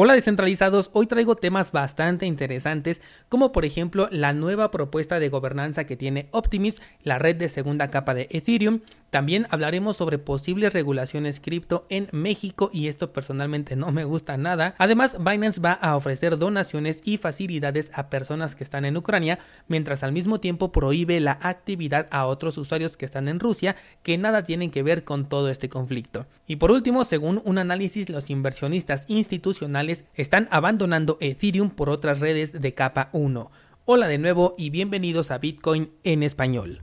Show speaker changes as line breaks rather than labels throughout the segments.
Hola descentralizados, hoy traigo temas bastante interesantes como por ejemplo la nueva propuesta de gobernanza que tiene Optimism, la red de segunda capa de Ethereum, también hablaremos sobre posibles regulaciones cripto en México y esto personalmente no me gusta nada. Además, Binance va a ofrecer donaciones y facilidades a personas que están en Ucrania, mientras al mismo tiempo prohíbe la actividad a otros usuarios que están en Rusia que nada tienen que ver con todo este conflicto. Y por último, según un análisis, los inversionistas institucionales están abandonando Ethereum por otras redes de capa 1. Hola de nuevo y bienvenidos a Bitcoin en español.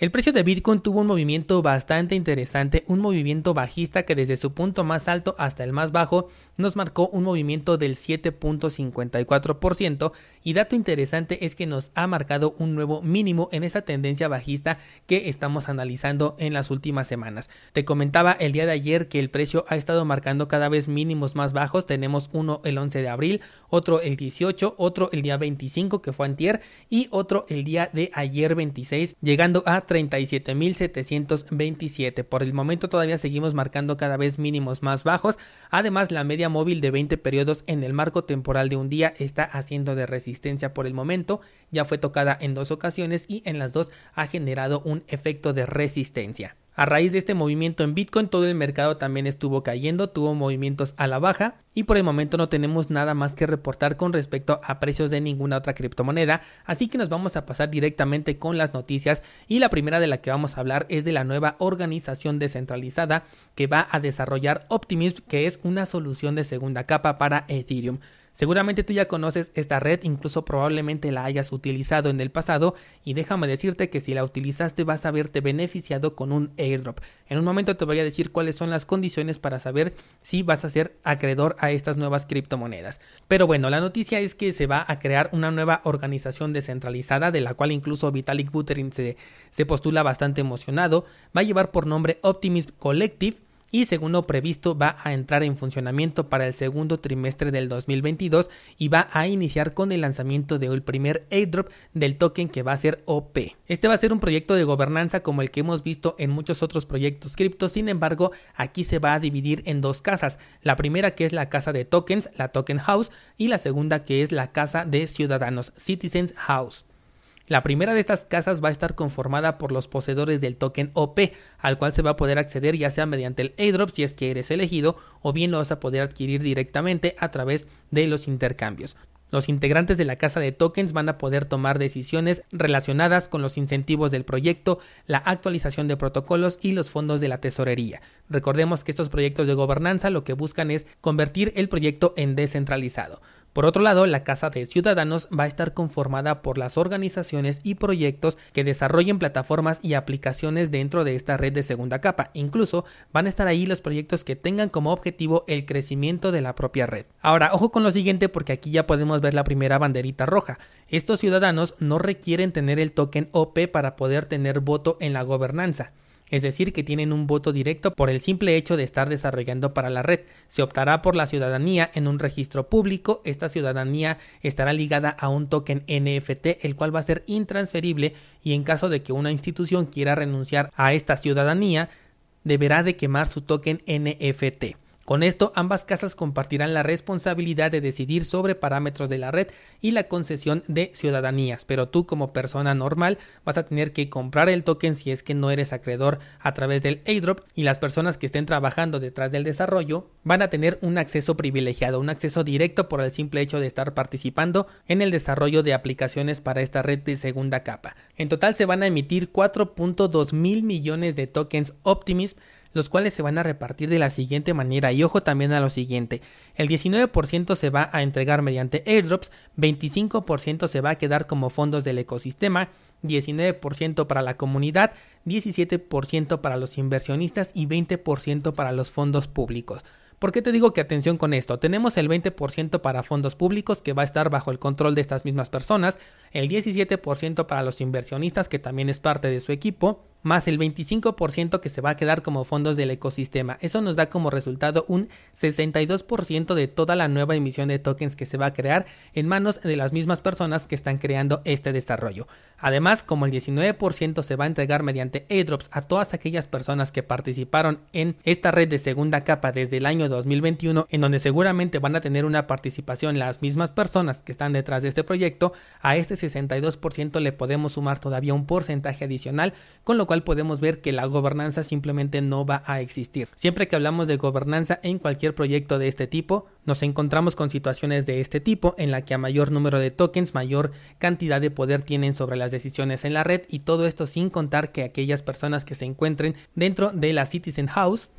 El precio de Bitcoin tuvo un movimiento bastante interesante, un movimiento bajista que desde su punto más alto hasta el más bajo nos marcó un movimiento del 7.54% y dato interesante es que nos ha marcado un nuevo mínimo en esa tendencia bajista que estamos analizando en las últimas semanas. Te comentaba el día de ayer que el precio ha estado marcando cada vez mínimos más bajos, tenemos uno el 11 de abril, otro el 18, otro el día 25 que fue antier y otro el día de ayer 26 llegando a 37.727. Por el momento todavía seguimos marcando cada vez mínimos más bajos. Además, la media móvil de 20 periodos en el marco temporal de un día está haciendo de resistencia por el momento. Ya fue tocada en dos ocasiones y en las dos ha generado un efecto de resistencia. A raíz de este movimiento en Bitcoin, todo el mercado también estuvo cayendo, tuvo movimientos a la baja y por el momento no tenemos nada más que reportar con respecto a precios de ninguna otra criptomoneda, así que nos vamos a pasar directamente con las noticias y la primera de la que vamos a hablar es de la nueva organización descentralizada que va a desarrollar Optimism, que es una solución de segunda capa para Ethereum. Seguramente tú ya conoces esta red, incluso probablemente la hayas utilizado en el pasado y déjame decirte que si la utilizaste vas a verte beneficiado con un airdrop. En un momento te voy a decir cuáles son las condiciones para saber si vas a ser acreedor a estas nuevas criptomonedas. Pero bueno, la noticia es que se va a crear una nueva organización descentralizada de la cual incluso Vitalik Buterin se, se postula bastante emocionado. Va a llevar por nombre Optimism Collective y según lo previsto va a entrar en funcionamiento para el segundo trimestre del 2022 y va a iniciar con el lanzamiento de el primer airdrop del token que va a ser OP. Este va a ser un proyecto de gobernanza como el que hemos visto en muchos otros proyectos cripto, sin embargo aquí se va a dividir en dos casas, la primera que es la casa de tokens, la Token House, y la segunda que es la casa de ciudadanos, Citizens House. La primera de estas casas va a estar conformada por los poseedores del token OP, al cual se va a poder acceder ya sea mediante el airdrop si es que eres elegido, o bien lo vas a poder adquirir directamente a través de los intercambios. Los integrantes de la casa de tokens van a poder tomar decisiones relacionadas con los incentivos del proyecto, la actualización de protocolos y los fondos de la tesorería. Recordemos que estos proyectos de gobernanza lo que buscan es convertir el proyecto en descentralizado. Por otro lado, la Casa de Ciudadanos va a estar conformada por las organizaciones y proyectos que desarrollen plataformas y aplicaciones dentro de esta red de segunda capa. Incluso van a estar ahí los proyectos que tengan como objetivo el crecimiento de la propia red. Ahora, ojo con lo siguiente porque aquí ya podemos ver la primera banderita roja. Estos ciudadanos no requieren tener el token OP para poder tener voto en la gobernanza es decir, que tienen un voto directo por el simple hecho de estar desarrollando para la red. Se optará por la ciudadanía en un registro público, esta ciudadanía estará ligada a un token NFT, el cual va a ser intransferible y en caso de que una institución quiera renunciar a esta ciudadanía, deberá de quemar su token NFT. Con esto, ambas casas compartirán la responsabilidad de decidir sobre parámetros de la red y la concesión de ciudadanías, pero tú como persona normal vas a tener que comprar el token si es que no eres acreedor a través del airdrop y las personas que estén trabajando detrás del desarrollo van a tener un acceso privilegiado, un acceso directo por el simple hecho de estar participando en el desarrollo de aplicaciones para esta red de segunda capa. En total se van a emitir 4.2 mil millones de tokens Optimism los cuales se van a repartir de la siguiente manera y ojo también a lo siguiente, el 19% se va a entregar mediante airdrops, 25% se va a quedar como fondos del ecosistema, 19% para la comunidad, 17% para los inversionistas y 20% para los fondos públicos. ¿Por qué te digo que atención con esto? Tenemos el 20% para fondos públicos que va a estar bajo el control de estas mismas personas, el 17% para los inversionistas que también es parte de su equipo, más el 25% que se va a quedar como fondos del ecosistema. Eso nos da como resultado un 62% de toda la nueva emisión de tokens que se va a crear en manos de las mismas personas que están creando este desarrollo. Además, como el 19% se va a entregar mediante airdrops a todas aquellas personas que participaron en esta red de segunda capa desde el año 2021, en donde seguramente van a tener una participación las mismas personas que están detrás de este proyecto, a este 62% le podemos sumar todavía un porcentaje adicional, con lo cual podemos ver que la gobernanza simplemente no va a existir. Siempre que hablamos de gobernanza en cualquier proyecto de este tipo, nos encontramos con situaciones de este tipo en la que a mayor número de tokens, mayor cantidad de poder tienen sobre las decisiones en la red y todo esto sin contar que aquellas personas que se encuentren dentro de la Citizen House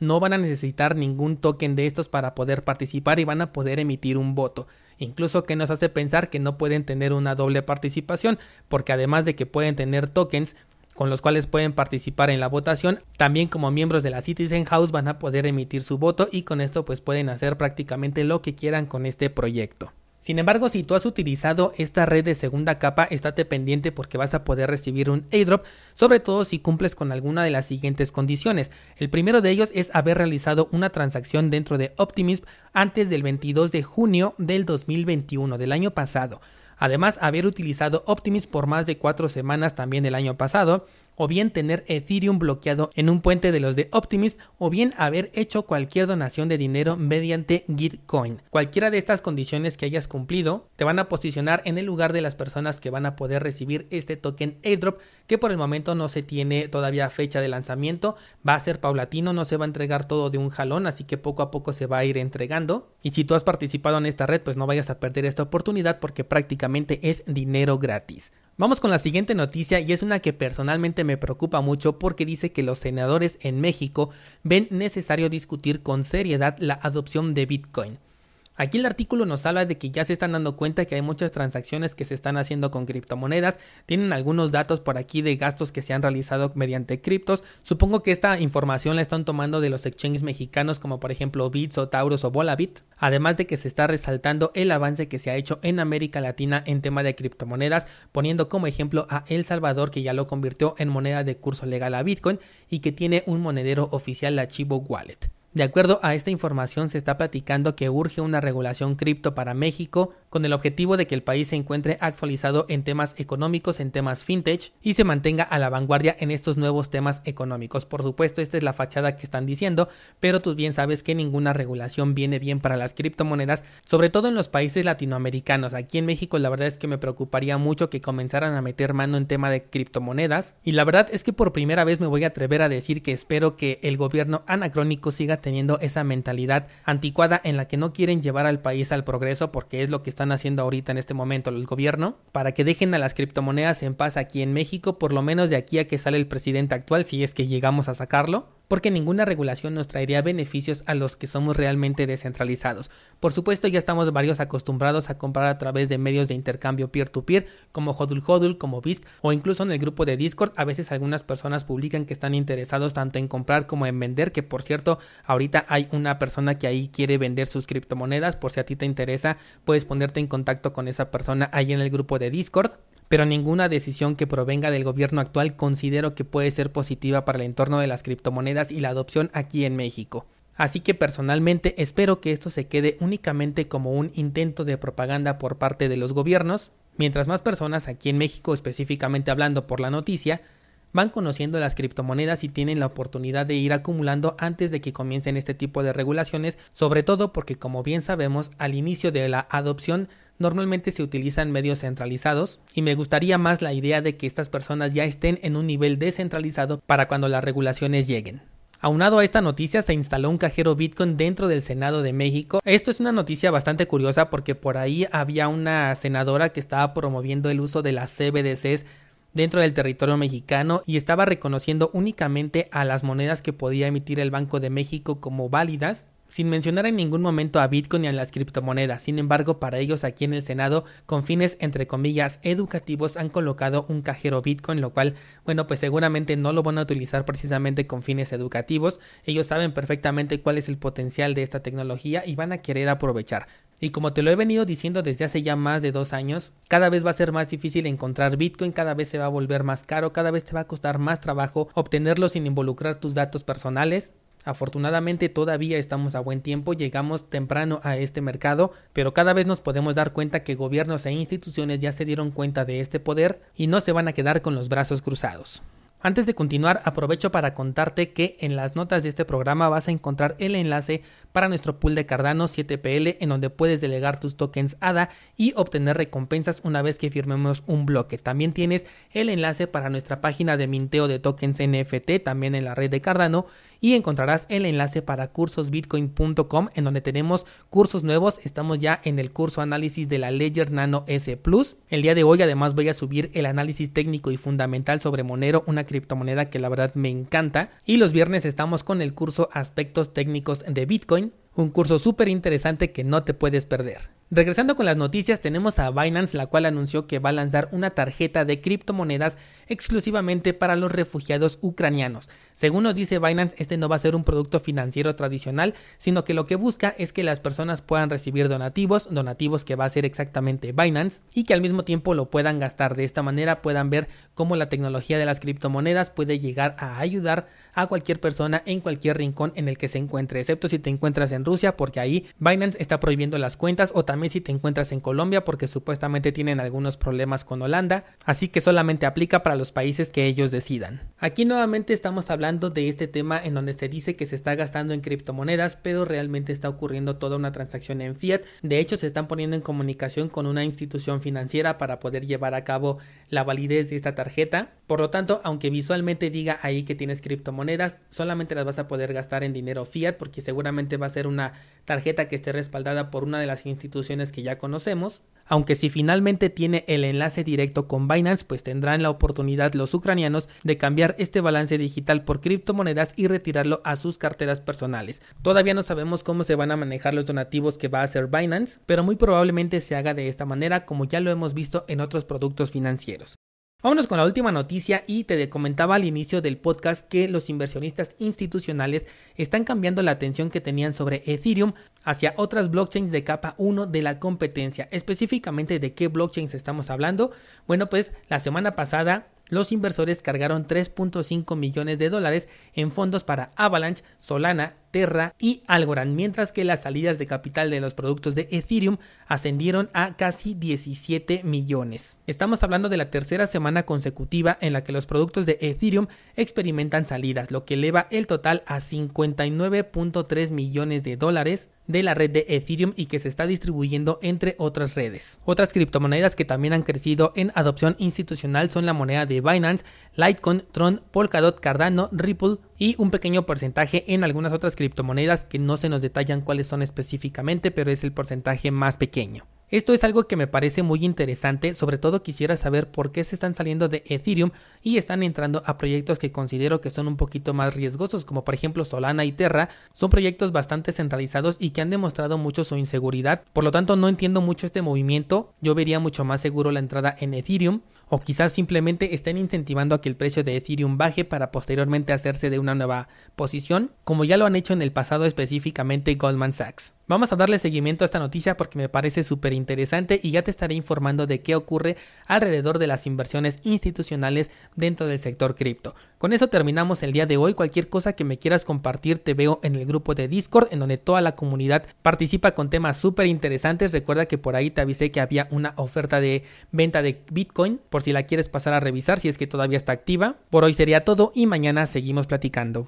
no van a necesitar ningún token de estos para poder participar y van a poder emitir un voto incluso que nos hace pensar que no pueden tener una doble participación, porque además de que pueden tener tokens, con los cuales pueden participar en la votación. También como miembros de la Citizen House van a poder emitir su voto y con esto pues pueden hacer prácticamente lo que quieran con este proyecto. Sin embargo, si tú has utilizado esta red de segunda capa, estate pendiente porque vas a poder recibir un airdrop, sobre todo si cumples con alguna de las siguientes condiciones. El primero de ellos es haber realizado una transacción dentro de Optimism antes del 22 de junio del 2021, del año pasado. Además, haber utilizado Optimism por más de cuatro semanas también el año pasado, o bien tener Ethereum bloqueado en un puente de los de Optimism, o bien haber hecho cualquier donación de dinero mediante Gitcoin. Cualquiera de estas condiciones que hayas cumplido te van a posicionar en el lugar de las personas que van a poder recibir este token airdrop que por el momento no se tiene todavía fecha de lanzamiento, va a ser paulatino, no se va a entregar todo de un jalón, así que poco a poco se va a ir entregando. Y si tú has participado en esta red, pues no vayas a perder esta oportunidad porque prácticamente es dinero gratis. Vamos con la siguiente noticia y es una que personalmente me preocupa mucho porque dice que los senadores en México ven necesario discutir con seriedad la adopción de Bitcoin. Aquí el artículo nos habla de que ya se están dando cuenta que hay muchas transacciones que se están haciendo con criptomonedas, tienen algunos datos por aquí de gastos que se han realizado mediante criptos. Supongo que esta información la están tomando de los exchanges mexicanos como por ejemplo Bits o Taurus o Volabit, además de que se está resaltando el avance que se ha hecho en América Latina en tema de criptomonedas, poniendo como ejemplo a El Salvador que ya lo convirtió en moneda de curso legal a Bitcoin y que tiene un monedero oficial la Chivo Wallet. De acuerdo a esta información, se está platicando que urge una regulación cripto para México con el objetivo de que el país se encuentre actualizado en temas económicos, en temas fintech y se mantenga a la vanguardia en estos nuevos temas económicos. Por supuesto, esta es la fachada que están diciendo, pero tú bien sabes que ninguna regulación viene bien para las criptomonedas, sobre todo en los países latinoamericanos. Aquí en México la verdad es que me preocuparía mucho que comenzaran a meter mano en tema de criptomonedas y la verdad es que por primera vez me voy a atrever a decir que espero que el gobierno anacrónico siga teniendo esa mentalidad anticuada en la que no quieren llevar al país al progreso porque es lo que están haciendo ahorita en este momento el gobierno, para que dejen a las criptomonedas en paz aquí en México, por lo menos de aquí a que sale el presidente actual, si es que llegamos a sacarlo porque ninguna regulación nos traería beneficios a los que somos realmente descentralizados. Por supuesto, ya estamos varios acostumbrados a comprar a través de medios de intercambio peer-to-peer, como Hodul Hodul, como BISC, o incluso en el grupo de Discord. A veces algunas personas publican que están interesados tanto en comprar como en vender, que por cierto, ahorita hay una persona que ahí quiere vender sus criptomonedas. Por si a ti te interesa, puedes ponerte en contacto con esa persona ahí en el grupo de Discord pero ninguna decisión que provenga del gobierno actual considero que puede ser positiva para el entorno de las criptomonedas y la adopción aquí en México. Así que personalmente espero que esto se quede únicamente como un intento de propaganda por parte de los gobiernos, mientras más personas aquí en México específicamente hablando por la noticia, van conociendo las criptomonedas y tienen la oportunidad de ir acumulando antes de que comiencen este tipo de regulaciones, sobre todo porque como bien sabemos al inicio de la adopción normalmente se utilizan medios centralizados y me gustaría más la idea de que estas personas ya estén en un nivel descentralizado para cuando las regulaciones lleguen. Aunado a esta noticia, se instaló un cajero Bitcoin dentro del Senado de México. Esto es una noticia bastante curiosa porque por ahí había una senadora que estaba promoviendo el uso de las CBDCs dentro del territorio mexicano y estaba reconociendo únicamente a las monedas que podía emitir el Banco de México como válidas sin mencionar en ningún momento a Bitcoin ni a las criptomonedas. Sin embargo, para ellos aquí en el Senado, con fines entre comillas educativos, han colocado un cajero Bitcoin, lo cual, bueno, pues seguramente no lo van a utilizar precisamente con fines educativos. Ellos saben perfectamente cuál es el potencial de esta tecnología y van a querer aprovechar. Y como te lo he venido diciendo desde hace ya más de dos años, cada vez va a ser más difícil encontrar Bitcoin, cada vez se va a volver más caro, cada vez te va a costar más trabajo obtenerlo sin involucrar tus datos personales. Afortunadamente todavía estamos a buen tiempo, llegamos temprano a este mercado, pero cada vez nos podemos dar cuenta que gobiernos e instituciones ya se dieron cuenta de este poder y no se van a quedar con los brazos cruzados. Antes de continuar, aprovecho para contarte que en las notas de este programa vas a encontrar el enlace para nuestro pool de Cardano 7PL en donde puedes delegar tus tokens ADA y obtener recompensas una vez que firmemos un bloque. También tienes el enlace para nuestra página de minteo de tokens NFT también en la red de Cardano y encontrarás el enlace para cursosbitcoin.com en donde tenemos cursos nuevos. Estamos ya en el curso análisis de la Ledger Nano S Plus. El día de hoy además voy a subir el análisis técnico y fundamental sobre Monero, una criptomoneda que la verdad me encanta. Y los viernes estamos con el curso aspectos técnicos de Bitcoin, un curso súper interesante que no te puedes perder. Regresando con las noticias, tenemos a Binance, la cual anunció que va a lanzar una tarjeta de criptomonedas exclusivamente para los refugiados ucranianos. Según nos dice Binance, este no va a ser un producto financiero tradicional, sino que lo que busca es que las personas puedan recibir donativos, donativos que va a ser exactamente Binance, y que al mismo tiempo lo puedan gastar. De esta manera puedan ver cómo la tecnología de las criptomonedas puede llegar a ayudar a cualquier persona en cualquier rincón en el que se encuentre, excepto si te encuentras en Rusia, porque ahí Binance está prohibiendo las cuentas o también si te encuentras en Colombia porque supuestamente tienen algunos problemas con Holanda, así que solamente aplica para los países que ellos decidan. Aquí nuevamente estamos hablando de este tema en donde se dice que se está gastando en criptomonedas, pero realmente está ocurriendo toda una transacción en fiat. De hecho, se están poniendo en comunicación con una institución financiera para poder llevar a cabo la validez de esta tarjeta. Por lo tanto, aunque visualmente diga ahí que tienes solamente las vas a poder gastar en dinero fiat porque seguramente va a ser una tarjeta que esté respaldada por una de las instituciones que ya conocemos, aunque si finalmente tiene el enlace directo con Binance, pues tendrán la oportunidad los ucranianos de cambiar este balance digital por criptomonedas y retirarlo a sus carteras personales. Todavía no sabemos cómo se van a manejar los donativos que va a hacer Binance, pero muy probablemente se haga de esta manera como ya lo hemos visto en otros productos financieros. Vámonos con la última noticia y te comentaba al inicio del podcast que los inversionistas institucionales están cambiando la atención que tenían sobre Ethereum hacia otras blockchains de capa 1 de la competencia. Específicamente de qué blockchains estamos hablando. Bueno, pues la semana pasada los inversores cargaron 3.5 millones de dólares en fondos para Avalanche, Solana, Terra y Algorand, mientras que las salidas de capital de los productos de Ethereum ascendieron a casi 17 millones. Estamos hablando de la tercera semana consecutiva en la que los productos de Ethereum experimentan salidas, lo que eleva el total a 59.3 millones de dólares de la red de Ethereum y que se está distribuyendo entre otras redes. Otras criptomonedas que también han crecido en adopción institucional son la moneda de Binance, Litecoin, Tron, Polkadot, Cardano, Ripple y un pequeño porcentaje en algunas otras criptomonedas que no se nos detallan cuáles son específicamente, pero es el porcentaje más pequeño. Esto es algo que me parece muy interesante, sobre todo quisiera saber por qué se están saliendo de Ethereum y están entrando a proyectos que considero que son un poquito más riesgosos, como por ejemplo Solana y Terra, son proyectos bastante centralizados y que han demostrado mucho su inseguridad, por lo tanto no entiendo mucho este movimiento, yo vería mucho más seguro la entrada en Ethereum, o quizás simplemente estén incentivando a que el precio de Ethereum baje para posteriormente hacerse de una nueva posición, como ya lo han hecho en el pasado específicamente Goldman Sachs. Vamos a darle seguimiento a esta noticia porque me parece súper interesante y ya te estaré informando de qué ocurre alrededor de las inversiones institucionales dentro del sector cripto. Con eso terminamos el día de hoy. Cualquier cosa que me quieras compartir te veo en el grupo de Discord en donde toda la comunidad participa con temas súper interesantes. Recuerda que por ahí te avisé que había una oferta de venta de Bitcoin por si la quieres pasar a revisar si es que todavía está activa. Por hoy sería todo y mañana seguimos platicando.